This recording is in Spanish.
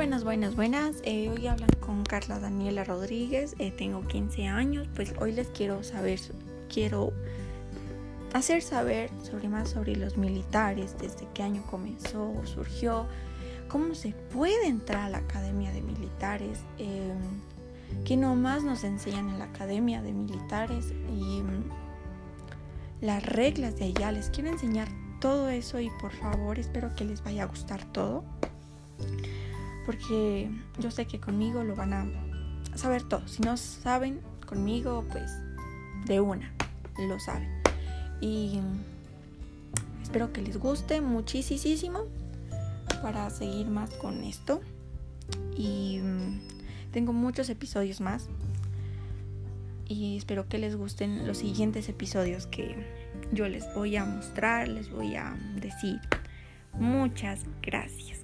Buenas, buenas, buenas. Eh, hoy hablan con Carla Daniela Rodríguez. Eh, tengo 15 años. Pues hoy les quiero saber, quiero hacer saber sobre más sobre los militares, desde qué año comenzó, surgió, cómo se puede entrar a la academia de militares, eh, qué nomás nos enseñan en la academia de militares y mm, las reglas de allá. Les quiero enseñar todo eso y por favor espero que les vaya a gustar todo porque yo sé que conmigo lo van a saber todo. Si no saben conmigo, pues de una, lo saben. Y espero que les guste muchísimo para seguir más con esto. Y tengo muchos episodios más. Y espero que les gusten los siguientes episodios que yo les voy a mostrar, les voy a decir. Muchas gracias.